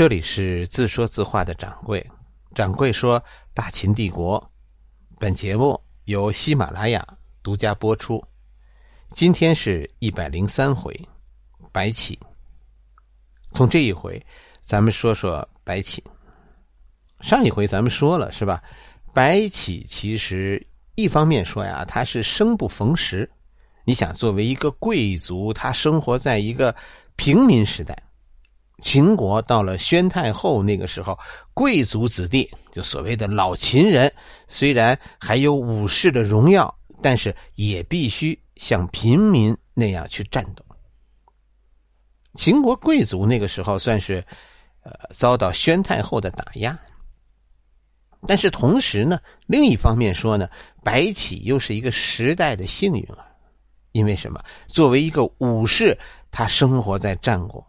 这里是自说自话的掌柜，掌柜说大秦帝国。本节目由喜马拉雅独家播出。今天是一百零三回，白起。从这一回，咱们说说白起。上一回咱们说了是吧？白起其实一方面说呀，他是生不逢时。你想，作为一个贵族，他生活在一个平民时代。秦国到了宣太后那个时候，贵族子弟就所谓的老秦人，虽然还有武士的荣耀，但是也必须像平民那样去战斗。秦国贵族那个时候算是，呃，遭到宣太后的打压。但是同时呢，另一方面说呢，白起又是一个时代的幸运儿，因为什么？作为一个武士，他生活在战国。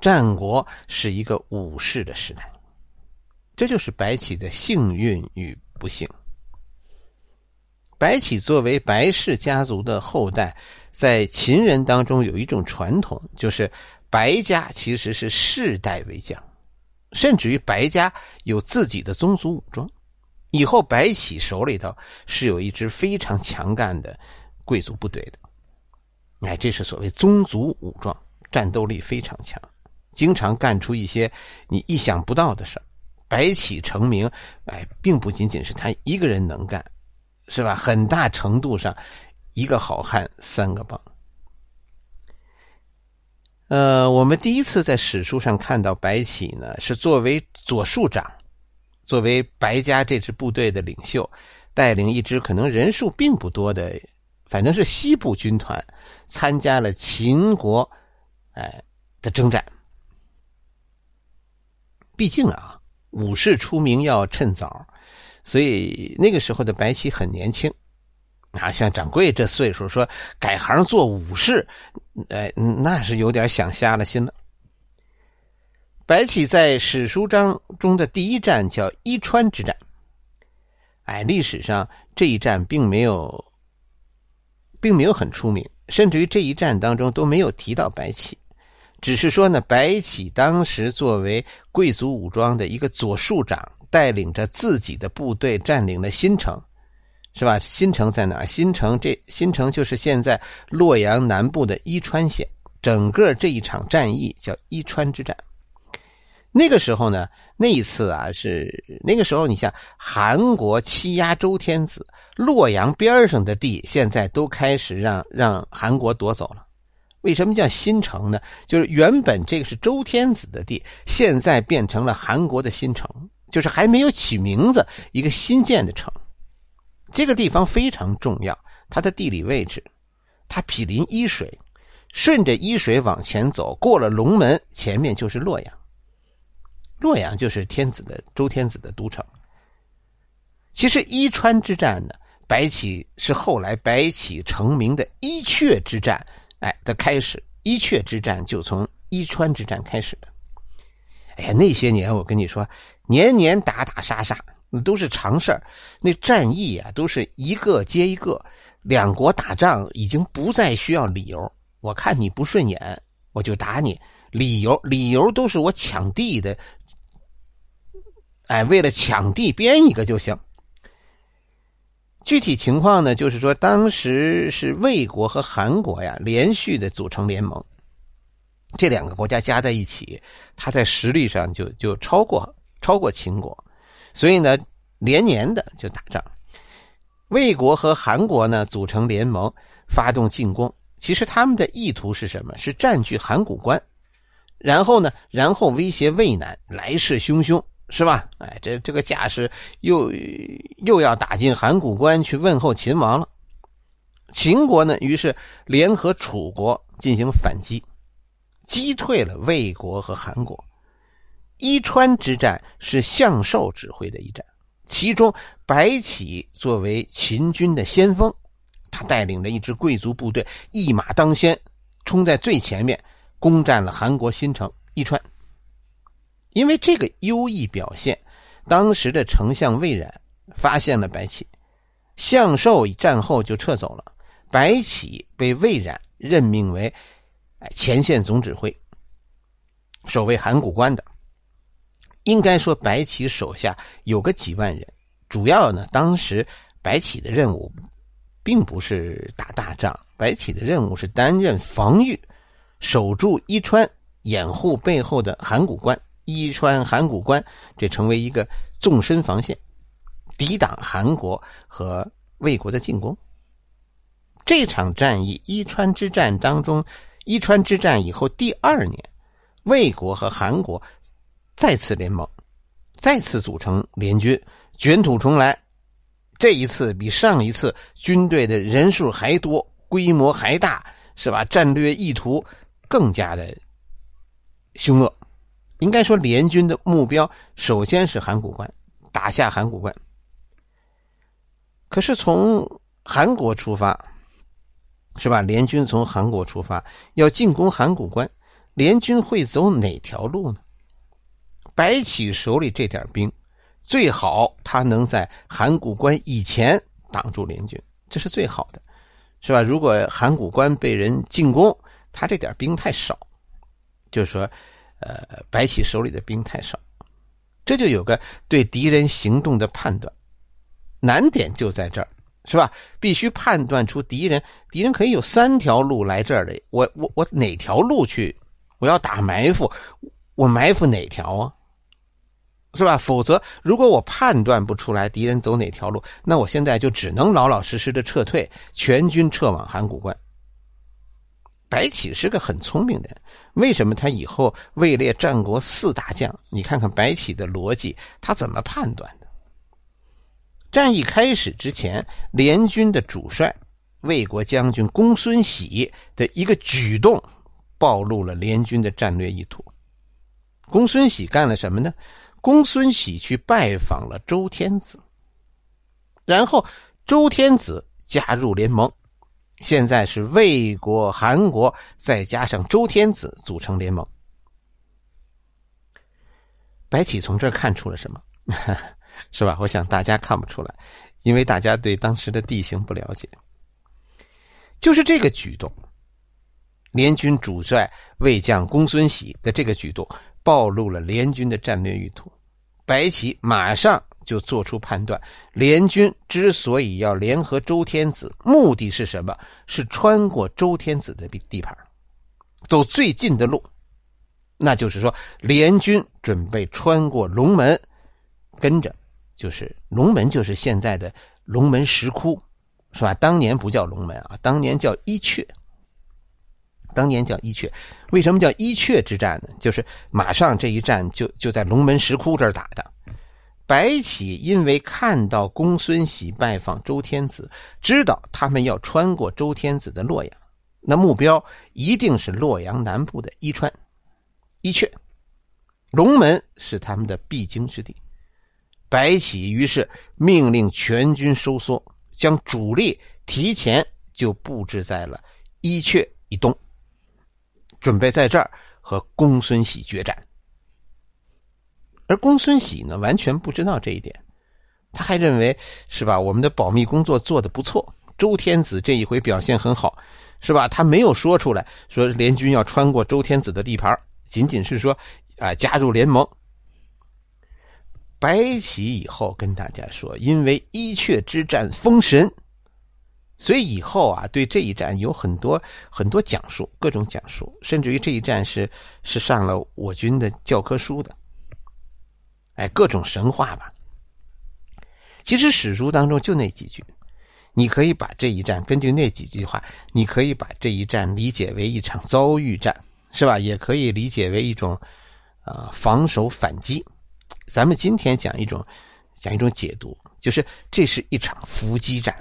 战国是一个武士的时代，这就是白起的幸运与不幸。白起作为白氏家族的后代，在秦人当中有一种传统，就是白家其实是世代为将，甚至于白家有自己的宗族武装。以后白起手里头是有一支非常强干的贵族部队的，哎，这是所谓宗族武装，战斗力非常强。经常干出一些你意想不到的事儿白起成名，哎，并不仅仅是他一个人能干，是吧？很大程度上，一个好汉三个帮。呃，我们第一次在史书上看到白起呢，是作为左庶长，作为白家这支部队的领袖，带领一支可能人数并不多的，反正是西部军团，参加了秦国，哎的征战。毕竟啊，武士出名要趁早，所以那个时候的白起很年轻啊。像掌柜这岁数，说改行做武士，哎，那是有点想瞎了心了。白起在史书章中的第一战叫伊川之战，哎，历史上这一战并没有，并没有很出名，甚至于这一战当中都没有提到白起。只是说呢，白起当时作为贵族武装的一个左庶长，带领着自己的部队占领了新城，是吧？新城在哪？新城这新城就是现在洛阳南部的伊川县。整个这一场战役叫伊川之战。那个时候呢，那一次啊，是那个时候，你像韩国欺压周天子，洛阳边上的地现在都开始让让韩国夺走了。为什么叫新城呢？就是原本这个是周天子的地，现在变成了韩国的新城，就是还没有起名字，一个新建的城。这个地方非常重要，它的地理位置，它毗邻伊水，顺着伊水往前走，过了龙门，前面就是洛阳。洛阳就是天子的周天子的都城。其实伊川之战呢，白起是后来白起成名的伊阙之战。哎，的开始，伊阙之战就从伊川之战开始的。哎呀，那些年我跟你说，年年打打杀杀，那都是常事儿。那战役啊，都是一个接一个。两国打仗已经不再需要理由，我看你不顺眼，我就打你。理由，理由都是我抢地的。哎，为了抢地编一个就行。具体情况呢，就是说，当时是魏国和韩国呀连续的组成联盟，这两个国家加在一起，它在实力上就就超过超过秦国，所以呢，连年的就打仗。魏国和韩国呢组成联盟，发动进攻。其实他们的意图是什么？是占据函谷关，然后呢，然后威胁魏南，来势汹汹。是吧？哎，这这个架势又又要打进函谷关去问候秦王了。秦国呢，于是联合楚国进行反击，击退了魏国和韩国。伊川之战是向寿指挥的一战，其中白起作为秦军的先锋，他带领着一支贵族部队，一马当先，冲在最前面，攻占了韩国新城伊川。因为这个优异表现，当时的丞相魏冉发现了白起，向寿战后就撤走了，白起被魏冉任命为前线总指挥，守卫函谷关的。应该说白起手下有个几万人，主要呢，当时白起的任务并不是打大仗，白起的任务是担任防御，守住伊川，掩护背后的函谷关。伊川函谷关，这成为一个纵深防线，抵挡韩国和魏国的进攻。这场战役——伊川之战当中，伊川之战以后第二年，魏国和韩国再次联盟，再次组成联军，卷土重来。这一次比上一次军队的人数还多，规模还大，是吧？战略意图更加的凶恶。应该说，联军的目标首先是函谷关，打下函谷关。可是从韩国出发，是吧？联军从韩国出发要进攻函谷关，联军会走哪条路呢？白起手里这点兵，最好他能在函谷关以前挡住联军，这是最好的，是吧？如果函谷关被人进攻，他这点兵太少，就是说。呃，白起手里的兵太少，这就有个对敌人行动的判断难点就在这儿，是吧？必须判断出敌人，敌人可以有三条路来这儿的，我我我哪条路去？我要打埋伏，我埋伏哪条啊？是吧？否则，如果我判断不出来敌人走哪条路，那我现在就只能老老实实的撤退，全军撤往函谷关。白起是个很聪明的人，为什么他以后位列战国四大将？你看看白起的逻辑，他怎么判断的？战役开始之前，联军的主帅魏国将军公孙喜的一个举动，暴露了联军的战略意图。公孙喜干了什么呢？公孙喜去拜访了周天子，然后周天子加入联盟。现在是魏国、韩国，再加上周天子组成联盟。白起从这儿看出了什么？是吧？我想大家看不出来，因为大家对当时的地形不了解。就是这个举动，联军主帅魏将公孙喜的这个举动，暴露了联军的战略意图。白起马上。就做出判断，联军之所以要联合周天子，目的是什么？是穿过周天子的地盘，走最近的路。那就是说，联军准备穿过龙门，跟着就是龙门，就是现在的龙门石窟，是吧？当年不叫龙门啊，当年叫伊阙。当年叫伊阙，为什么叫伊阙之战呢？就是马上这一战就就在龙门石窟这儿打的。白起因为看到公孙喜拜访周天子，知道他们要穿过周天子的洛阳，那目标一定是洛阳南部的伊川、伊阙、龙门是他们的必经之地。白起于是命令全军收缩，将主力提前就布置在了伊阙以东，准备在这儿和公孙喜决战。而公孙喜呢，完全不知道这一点，他还认为是吧？我们的保密工作做得不错，周天子这一回表现很好，是吧？他没有说出来，说联军要穿过周天子的地盘，仅仅是说啊加入联盟。白起以后跟大家说，因为伊阙之战封神，所以以后啊对这一战有很多很多讲述，各种讲述，甚至于这一战是是上了我军的教科书的。哎，各种神话吧。其实史书当中就那几句，你可以把这一战根据那几句话，你可以把这一战理解为一场遭遇战，是吧？也可以理解为一种，呃，防守反击。咱们今天讲一种，讲一种解读，就是这是一场伏击战。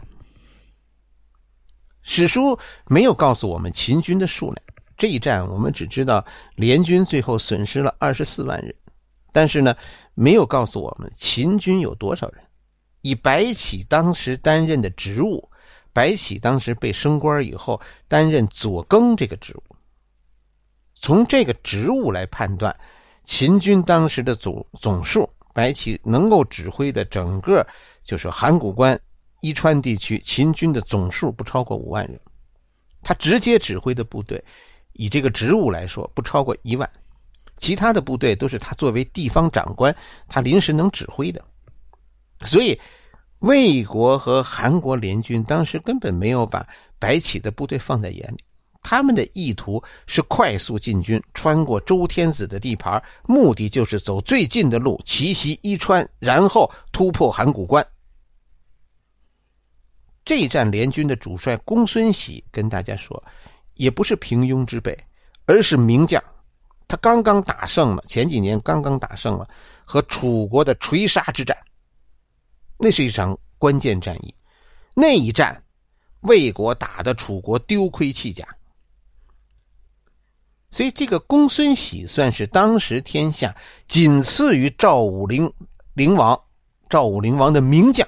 史书没有告诉我们秦军的数量，这一战我们只知道联军最后损失了二十四万人。但是呢，没有告诉我们秦军有多少人。以白起当时担任的职务，白起当时被升官以后担任左更这个职务。从这个职务来判断，秦军当时的总总数，白起能够指挥的整个就是函谷关、伊川地区秦军的总数不超过五万人。他直接指挥的部队，以这个职务来说，不超过一万。其他的部队都是他作为地方长官，他临时能指挥的。所以，魏国和韩国联军当时根本没有把白起的部队放在眼里，他们的意图是快速进军，穿过周天子的地盘，目的就是走最近的路，奇袭伊川，然后突破函谷关。这战联军的主帅公孙喜跟大家说，也不是平庸之辈，而是名将。他刚刚打胜了，前几年刚刚打胜了和楚国的垂沙之战，那是一场关键战役。那一战，魏国打的楚国丢盔弃甲，所以这个公孙喜算是当时天下仅次于赵武灵灵王赵武灵王的名将。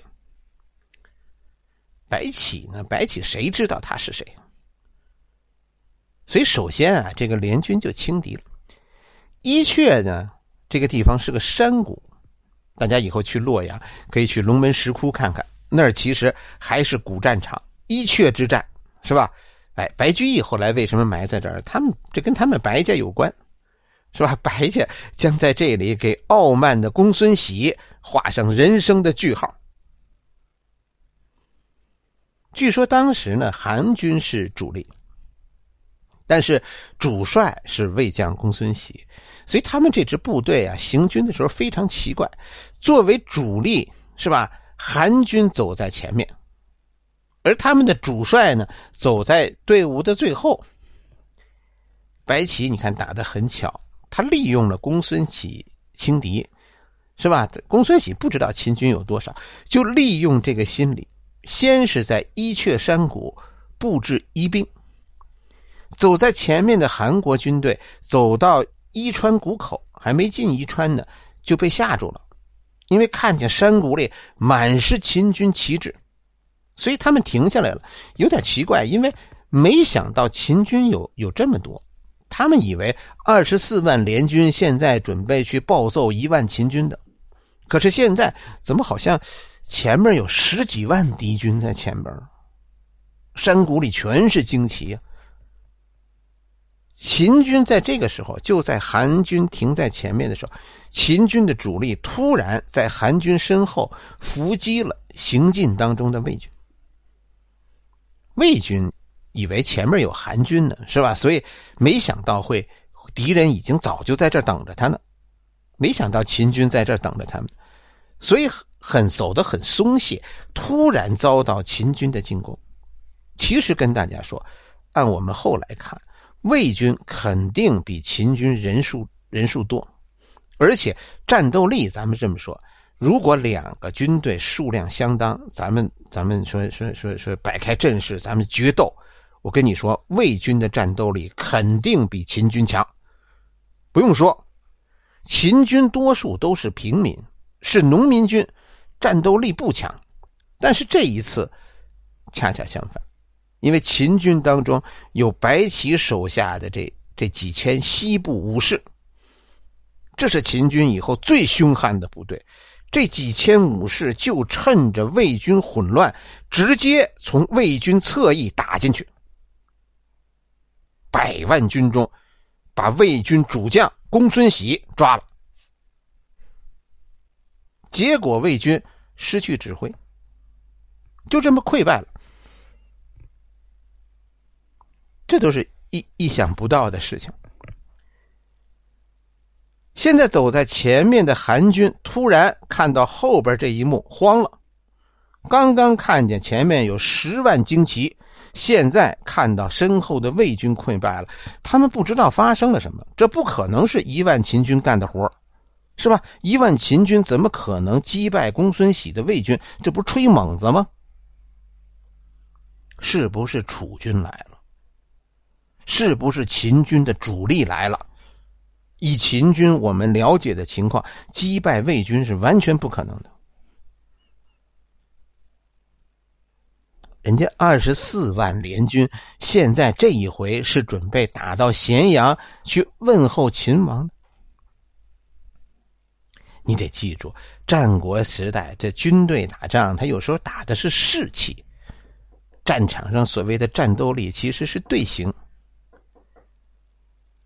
白起呢？白起谁知道他是谁？所以首先啊，这个联军就轻敌了。伊阙呢，这个地方是个山谷，大家以后去洛阳可以去龙门石窟看看，那儿其实还是古战场。伊阙之战是吧？哎，白居易后来为什么埋在这儿？他们这跟他们白家有关，是吧？白家将在这里给傲慢的公孙喜画上人生的句号。据说当时呢，韩军是主力，但是主帅是魏将公孙喜，所以他们这支部队啊，行军的时候非常奇怪。作为主力是吧？韩军走在前面，而他们的主帅呢，走在队伍的最后。白起，你看打的很巧，他利用了公孙喜轻敌，是吧？公孙喜不知道秦军有多少，就利用这个心理。先是在伊阙山谷布置疑兵，走在前面的韩国军队走到伊川谷口，还没进伊川呢，就被吓住了，因为看见山谷里满是秦军旗帜，所以他们停下来了。有点奇怪，因为没想到秦军有有这么多，他们以为二十四万联军现在准备去暴揍一万秦军的，可是现在怎么好像？前面有十几万敌军在前边，山谷里全是旌旗。秦军在这个时候，就在韩军停在前面的时候，秦军的主力突然在韩军身后伏击了行进当中的魏军。魏军以为前面有韩军呢，是吧？所以没想到会敌人已经早就在这等着他呢。没想到秦军在这等着他们，所以。很走得很松懈，突然遭到秦军的进攻。其实跟大家说，按我们后来看，魏军肯定比秦军人数人数多，而且战斗力，咱们这么说，如果两个军队数量相当，咱们咱们说说说说摆开阵势，咱们决斗，我跟你说，魏军的战斗力肯定比秦军强。不用说，秦军多数都是平民，是农民军。战斗力不强，但是这一次恰恰相反，因为秦军当中有白起手下的这这几千西部武士，这是秦军以后最凶悍的部队。这几千武士就趁着魏军混乱，直接从魏军侧翼打进去，百万军中把魏军主将公孙喜抓了。结果魏军失去指挥，就这么溃败了。这都是意意想不到的事情。现在走在前面的韩军突然看到后边这一幕，慌了。刚刚看见前面有十万旌旗，现在看到身后的魏军溃败了，他们不知道发生了什么。这不可能是一万秦军干的活是吧？一万秦军怎么可能击败公孙喜的魏军？这不是吹猛子吗？是不是楚军来了？是不是秦军的主力来了？以秦军我们了解的情况，击败魏军是完全不可能的。人家二十四万联军，现在这一回是准备打到咸阳去问候秦王。你得记住，战国时代这军队打仗，他有时候打的是士气。战场上所谓的战斗力，其实是队形。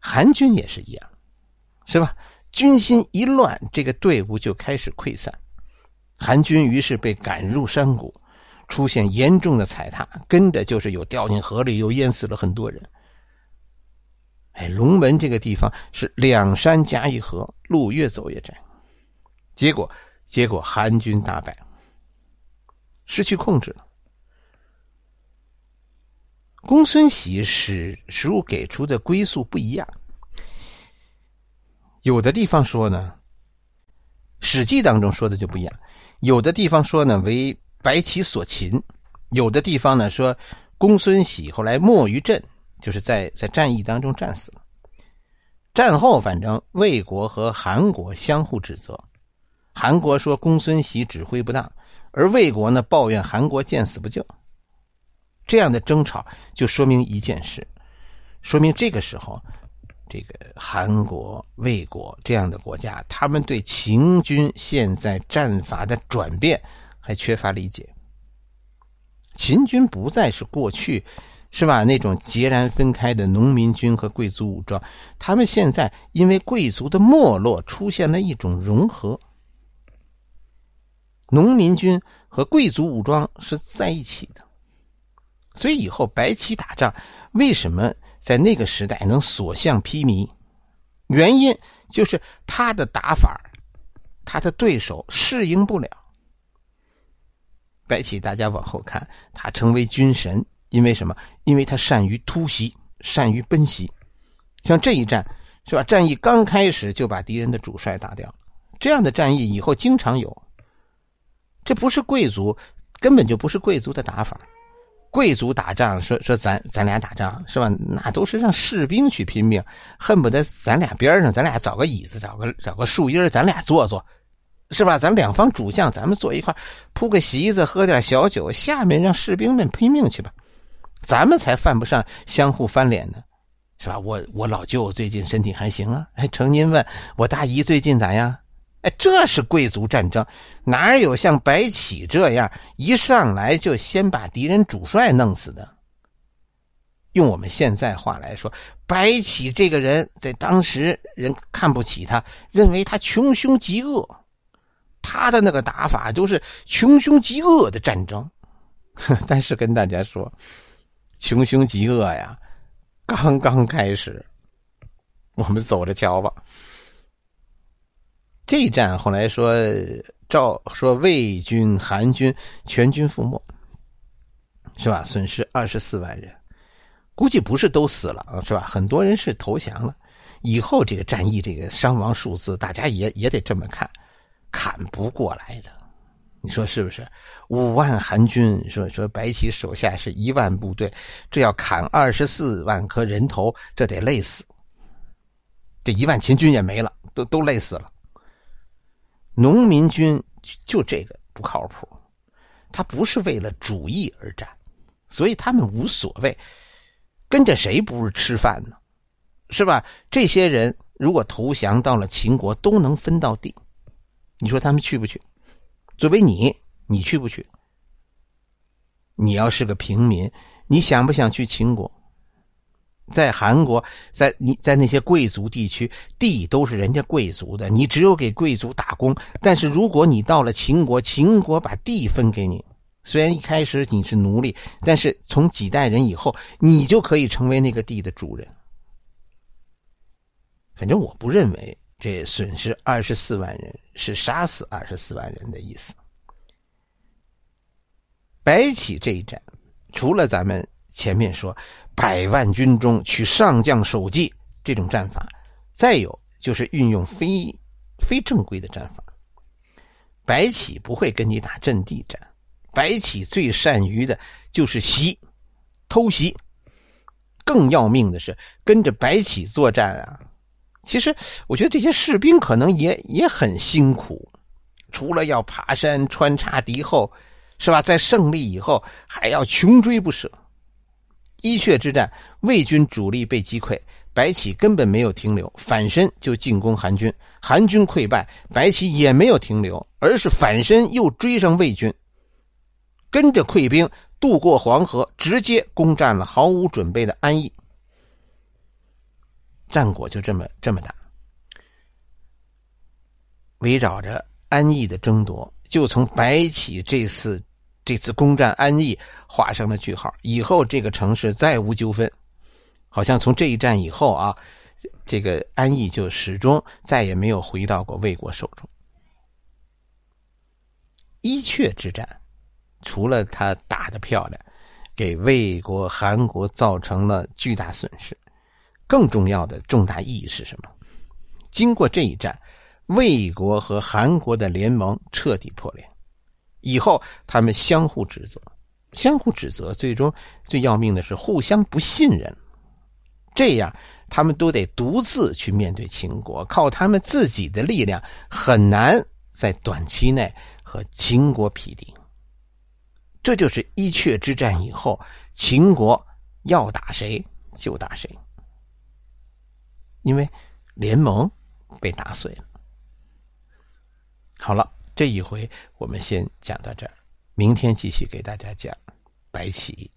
韩军也是一样，是吧？军心一乱，这个队伍就开始溃散，韩军于是被赶入山谷，出现严重的踩踏，跟着就是有掉进河里，又淹死了很多人。哎，龙门这个地方是两山夹一河，路越走越窄，结果结果韩军大败，失去控制了。公孙喜史书给出的归宿不一样，有的地方说呢，《史记》当中说的就不一样，有的地方说呢为白起所擒，有的地方呢说公孙喜后来没于阵。就是在在战役当中战死了。战后，反正魏国和韩国相互指责，韩国说公孙喜指挥不当，而魏国呢抱怨韩国见死不救。这样的争吵就说明一件事，说明这个时候，这个韩国、魏国这样的国家，他们对秦军现在战法的转变还缺乏理解。秦军不再是过去。是吧？那种截然分开的农民军和贵族武装，他们现在因为贵族的没落，出现了一种融合。农民军和贵族武装是在一起的，所以以后白起打仗，为什么在那个时代能所向披靡？原因就是他的打法，他的对手适应不了。白起，大家往后看，他成为军神。因为什么？因为他善于突袭，善于奔袭。像这一战，是吧？战役刚开始就把敌人的主帅打掉。这样的战役以后经常有。这不是贵族，根本就不是贵族的打法。贵族打仗，说说咱咱俩打仗，是吧？那都是让士兵去拼命，恨不得咱俩边上，咱俩找个椅子，找个找个树荫，咱俩坐坐，是吧？咱两方主将，咱们坐一块铺个席子，喝点小酒，下面让士兵们拼命去吧。咱们才犯不上相互翻脸呢，是吧？我我老舅最近身体还行啊？哎，成您问我大姨最近咋样？哎，这是贵族战争，哪有像白起这样一上来就先把敌人主帅弄死的？用我们现在话来说，白起这个人在当时人看不起他，认为他穷凶极恶，他的那个打法都是穷凶极恶的战争。但是跟大家说。穷凶极恶呀，刚刚开始，我们走着瞧吧。这一战后来说赵说魏军、韩军全军覆没，是吧？损失二十四万人，估计不是都死了，是吧？很多人是投降了。以后这个战役这个伤亡数字，大家也也得这么看，砍不过来的。你说是不是？五万韩军说说白起手下是一万部队，这要砍二十四万颗人头，这得累死。这一万秦军也没了，都都累死了。农民军就这个不靠谱，他不是为了主义而战，所以他们无所谓，跟着谁不是吃饭呢？是吧？这些人如果投降到了秦国，都能分到地。你说他们去不去？作为你，你去不去？你要是个平民，你想不想去秦国？在韩国，在你在那些贵族地区，地都是人家贵族的，你只有给贵族打工。但是如果你到了秦国，秦国把地分给你，虽然一开始你是奴隶，但是从几代人以后，你就可以成为那个地的主人。反正我不认为。这损失二十四万人，是杀死二十四万人的意思。白起这一战，除了咱们前面说百万军中取上将首级这种战法，再有就是运用非非正规的战法。白起不会跟你打阵地战，白起最善于的就是袭、偷袭。更要命的是，跟着白起作战啊！其实，我觉得这些士兵可能也也很辛苦，除了要爬山穿插敌后，是吧？在胜利以后还要穷追不舍。伊阙之战，魏军主力被击溃，白起根本没有停留，反身就进攻韩军。韩军溃败，白起也没有停留，而是反身又追上魏军，跟着溃兵渡过黄河，直接攻占了毫无准备的安邑。战果就这么这么大，围绕着安邑的争夺，就从白起这次这次攻占安邑画上了句号。以后这个城市再无纠纷，好像从这一战以后啊，这个安邑就始终再也没有回到过魏国手中。伊阙之战，除了他打的漂亮，给魏国、韩国造成了巨大损失，更重要的重大意义是什么？经过这一战。魏国和韩国的联盟彻底破裂，以后他们相互指责，相互指责，最终最要命的是互相不信任。这样，他们都得独自去面对秦国，靠他们自己的力量很难在短期内和秦国匹敌。这就是伊阙之战以后，秦国要打谁就打谁，因为联盟被打碎了。好了，这一回我们先讲到这儿，明天继续给大家讲白起。